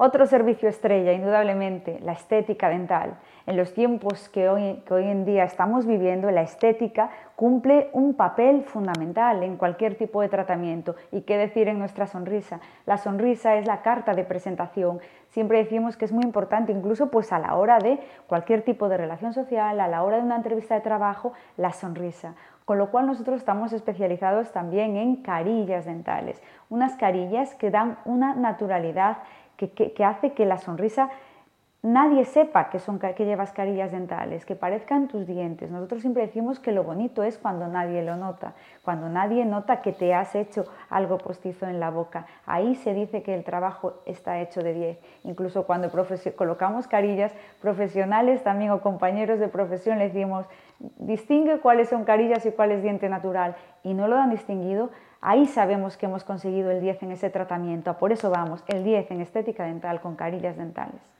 Otro servicio estrella, indudablemente, la estética dental. En los tiempos que hoy, que hoy en día estamos viviendo, la estética cumple un papel fundamental en cualquier tipo de tratamiento. ¿Y qué decir en nuestra sonrisa? La sonrisa es la carta de presentación. Siempre decimos que es muy importante, incluso pues a la hora de cualquier tipo de relación social, a la hora de una entrevista de trabajo, la sonrisa con lo cual nosotros estamos especializados también en carillas dentales, unas carillas que dan una naturalidad que, hace que la sonrisa nadie sepa que, son, que llevas carillas dentales, que parezcan tus dientes. Nosotros siempre decimos que lo bonito es cuando nadie lo nota, cuando nadie nota que te has hecho algo postizo en la boca. Ahí se dice que el trabajo está hecho de 10. Incluso cuando colocamos carillas profesionales también o compañeros de profesión les decimos, distingue cuáles son carillas y cuál es diente natural y no lo han distinguido, Ahí sabemos que hemos conseguido el 10 en ese tratamiento, por eso vamos, el 10 en estética dental con carillas dentales.